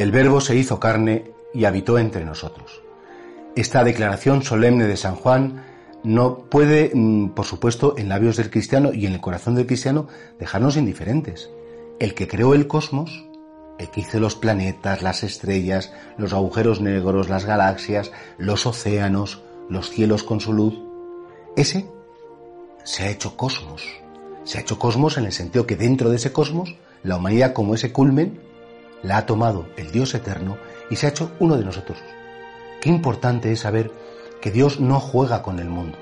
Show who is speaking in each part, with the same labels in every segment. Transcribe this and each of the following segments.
Speaker 1: El Verbo se hizo carne y habitó entre nosotros. Esta declaración solemne de San Juan no puede, mm, por supuesto, en labios del cristiano y en el corazón del cristiano, dejarnos indiferentes. El que creó el cosmos, el que hizo los planetas, las estrellas, los agujeros negros, las galaxias, los océanos, los cielos con su luz, ese se ha hecho cosmos. Se ha hecho cosmos en el sentido que dentro de ese cosmos, la humanidad como ese culmen, la ha tomado el Dios eterno y se ha hecho uno de nosotros. Qué importante es saber que Dios no juega con el mundo,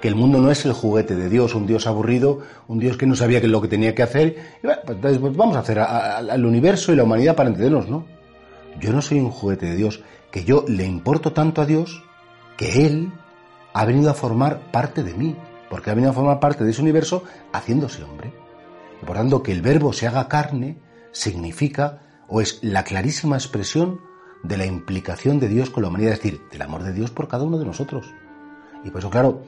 Speaker 1: que el mundo no es el juguete de Dios, un Dios aburrido, un Dios que no sabía qué es lo que tenía que hacer, y bueno, pues pues vamos a hacer al universo y la humanidad para entendernos, ¿no? Yo no soy un juguete de Dios, que yo le importo tanto a Dios que Él ha venido a formar parte de mí, porque ha venido a formar parte de ese universo haciéndose hombre. Y por tanto, que el verbo se haga carne significa o es la clarísima expresión de la implicación de Dios con la humanidad, es decir, del amor de Dios por cada uno de nosotros. Y por eso, claro,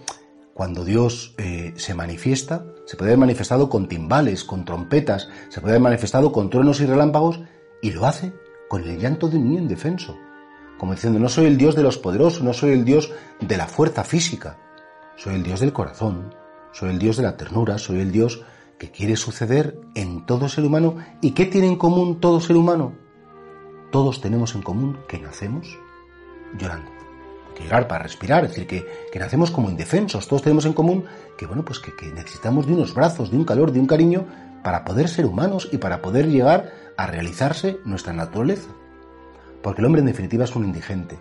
Speaker 1: cuando Dios eh, se manifiesta, se puede haber manifestado con timbales, con trompetas, se puede haber manifestado con truenos y relámpagos, y lo hace con el llanto de un niño indefenso. Como diciendo, no soy el Dios de los poderosos, no soy el Dios de la fuerza física, soy el Dios del corazón, soy el Dios de la ternura, soy el Dios que quiere suceder en todo ser humano. ¿Y qué tiene en común todo ser humano? todos tenemos en común que nacemos llorando. Que llorar para respirar, es decir, que, que, nacemos como indefensos. Todos tenemos en común que, bueno, pues que, que necesitamos de unos brazos, de un calor, de un cariño para poder ser humanos y para poder llegar a realizarse nuestra naturaleza. Porque el hombre en definitiva es un indigente.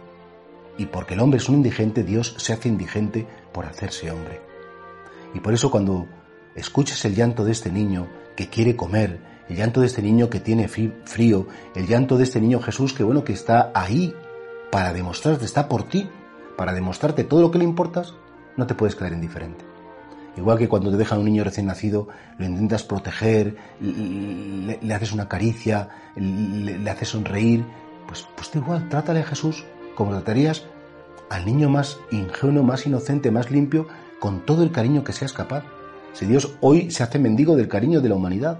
Speaker 1: Y porque el hombre es un indigente, Dios se hace indigente por hacerse hombre. Y por eso cuando escuches el llanto de este niño que quiere comer, el llanto de este niño que tiene frío, el llanto de este niño Jesús que bueno, que está ahí para demostrarte, está por ti, para demostrarte todo lo que le importas, no te puedes quedar indiferente. Igual que cuando te dejan un niño recién nacido, lo intentas proteger, le, haces una caricia, le, haces sonreír, pues, pues igual, trátale a Jesús como tratarías al niño más ingenuo, más inocente, más limpio, con todo el cariño que seas capaz. Si Dios hoy se hace mendigo del cariño de la humanidad,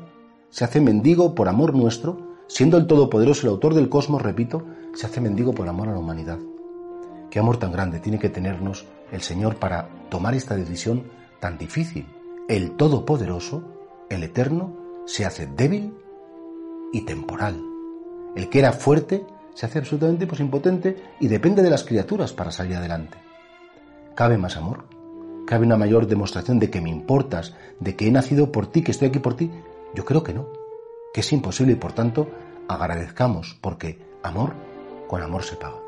Speaker 1: se hace mendigo por amor nuestro, siendo el Todopoderoso el autor del cosmos, repito, se hace mendigo por amor a la humanidad. Qué amor tan grande tiene que tenernos el Señor para tomar esta decisión tan difícil. El Todopoderoso, el Eterno, se hace débil y temporal. El que era fuerte se hace absolutamente pues, impotente y depende de las criaturas para salir adelante. ¿Cabe más amor? ¿Cabe una mayor demostración de que me importas, de que he nacido por ti, que estoy aquí por ti? Yo creo que no, que es imposible y por tanto agradezcamos porque amor con amor se paga.